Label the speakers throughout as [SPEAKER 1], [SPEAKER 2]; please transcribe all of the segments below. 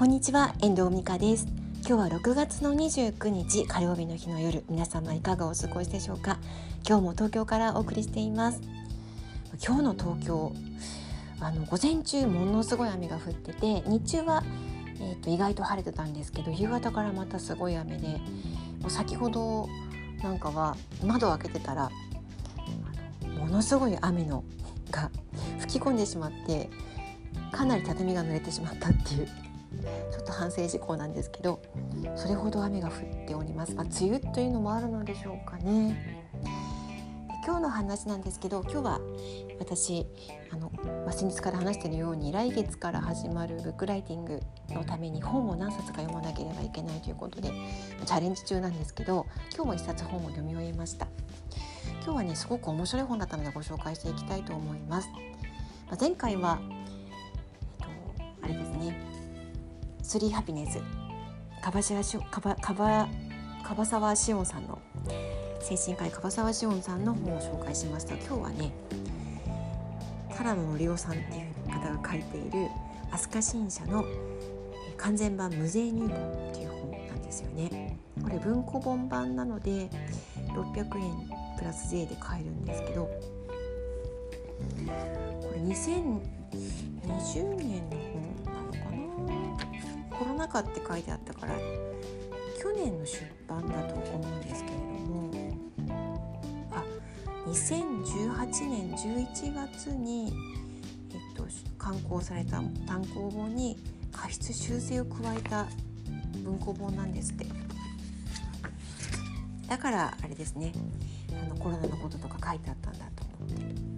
[SPEAKER 1] こんにちは遠藤美香です。今日は6月の29日火曜日の日の夜皆様いかがお過ごしでしょうか？今日も東京からお送りしています。今日の東京あの午前中ものすごい雨が降ってて日中はえーと、意外と晴れてたんですけど夕方からまたすごい雨でもう先ほどなんかは窓を開けてたらものすごい雨のが吹き込んでしまってかなり畳が濡れてしまったっていうちょっと反省事項なんですけどそれほど雨が降っております、まあ、梅雨というのもあるのでしょうかね。今日の話なんですけど今日は私あの、まあ、先日から話しているように来月から始まるブックライティングのために本を何冊か読まなければいけないということでチャレンジ中なんですけど今日も一冊本を読み終えました。今日はねすごく面白い本だったのでご紹介していきたいと思います、まあ、前回は、スリーハピネス。樺沢志音さんの精神科医樺沢志音さんの本を紹介しました今日はね唐野のりおさんっていう方が書いている飛鳥新社の完全版無税入門っていう本なんですよね。これ文庫本版なので600円プラス税で買えるんですけどこれ2020年のかな。コロナ禍って書いてあったから去年の出版だと思うんですけれども。あ2018年11月に、えっと、刊行された単行本に過失修正を加えた文庫本なんですって。だからあれですね。あのコロナのこととか書いてあったんだと思って。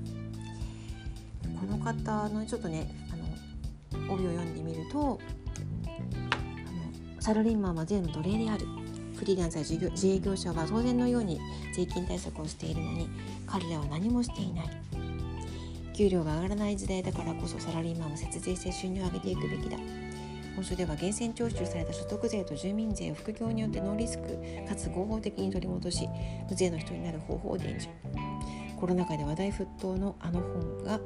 [SPEAKER 1] この方のちょっとねあの帯を読んでみるとサラリーマンは税の奴隷である。フリーランスや自営業者は当然のように税金対策をしているのに彼らは何もしていない。給料が上がらない時代だからこそサラリーマンは節税して収入を上げていくべきだ。本書では源泉徴収された所得税と住民税を副業によってノーリスクかつ合法的に取り戻し無税の人になる方法を伝授。コロナ禍で話題沸騰のあの本が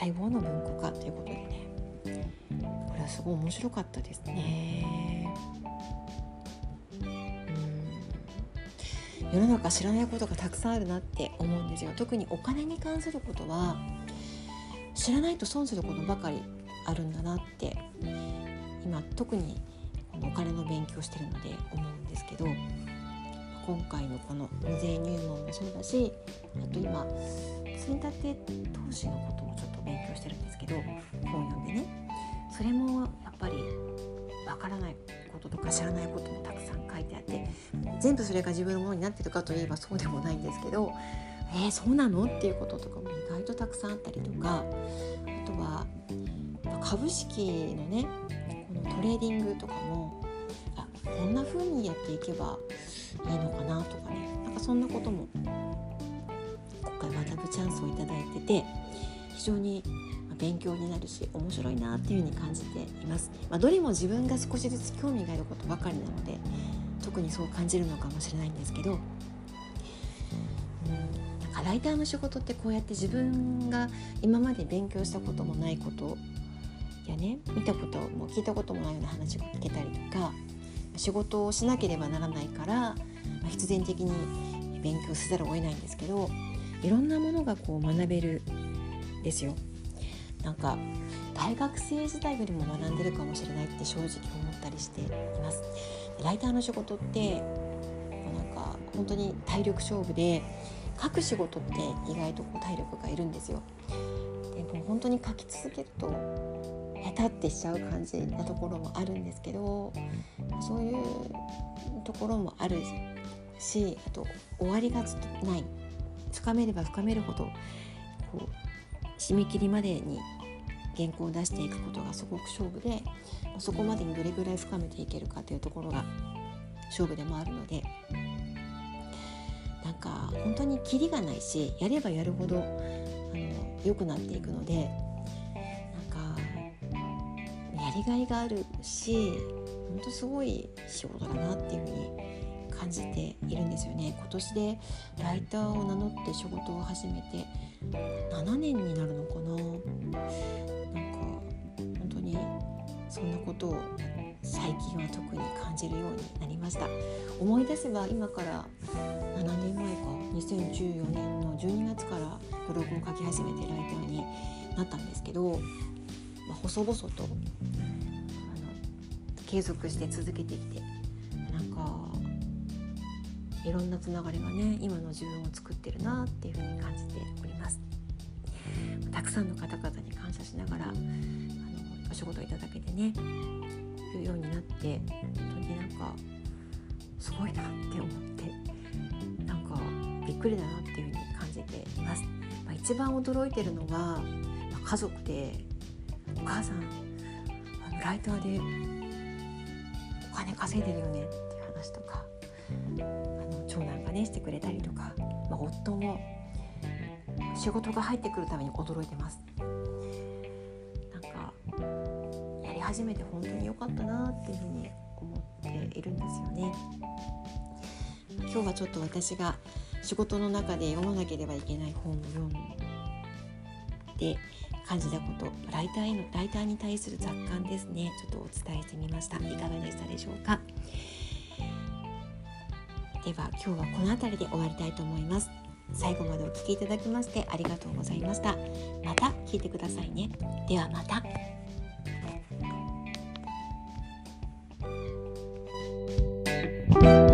[SPEAKER 1] 待望の文庫化ということでね。これはすごい面白かったですね。世の中知らないことがたくさんあるなって思うんですよ。特にお金に関することは知らないと損することばかりあるんだなって今特にお金の勉強してるので思うんですけど。今回のこの無税入門もそうだしあと今積立投資のこともちょっと勉強してるんですけど本読んでね。それもやっぱりわからないこととか知らないこともたくさん書いてあって全部それが自分のものになってるかといえばそうでもないんですけどえー、そうなのっていうこととかも意外とたくさんあったりとかあとは株式のねこのトレーディングとかもあこんな風にやっていけばいいのかなとかね。なんかそんなことも今回学ぶチャンスをいただいてて非常に勉強になるし面白いなっていう風に感じています、まあ、どれも自分が少しずつ興味があることばかりなので特にそう感じるのかもしれないんですけど、なんかライターの仕事ってこうやって自分が今まで勉強したこともないことやね見たことも聞いたこともないような話を聞けたりとか仕事をしなければならないから、まあ、必然的に勉強せざるを得ないんですけどいろんなものがこう学べるですよ。なんか大学生時代よりも学んでるかもしれないって正直思ったりしていますライターの仕事ってなんか本当に体力勝負で書く仕事って意外とこう体力がいるんですよでも本当に書き続けると下手ってしちゃう感じなところもあるんですけどそういうところもあるしあと終わりがない深めれば深めるほどこう締め切りまでに原稿を出していくことがすごく勝負でそこまでにどれぐらい深めていけるかというところが勝負でもあるのでなんか本当にキリがないしやればやるほどあの良くなっていくのでやりがいがあるし本当すごい仕事だなっていうふうに感じているんですよね。今年でライターを名乗って仕事を始めて7年になるのかな。なんか本当にそんなこことを最近は特に感じるようになりました。思い出せば今から7年前か2014年の12月からブログを書き始めてライターになったんですけど、まあ、細々とあの継続して続けてきてなんかいろんなつながりがね今の自分を作ってるなっていうふうに感じております。たくさんの方々に感謝しながらあのお仕事いただけてねいうようになって本当になんかすごいなって思ってなんかびっくりだなっていうふうに感じています、まあ、一番驚いてるのは、まあ、家族で母さんあのライターでお金稼いでるよねっていう話とかあの長男がねしてくれたりとか、まあ、夫も仕事が入ってくるために驚いてますなんかやり始めて本当に良かったなっていうふうに思っているんですよね。今日はちょっと私が仕事の中で読まなければいけない本を読んで感じたことライターへのライターに対する雑感ですね。ちょっとお伝えしてみました。いかがでしたでしょうか？では今日はこの辺りで終わりたいと思います。最後までお聴きいただきましてありがとうございました。また聞いてくださいね。ではまた。うん。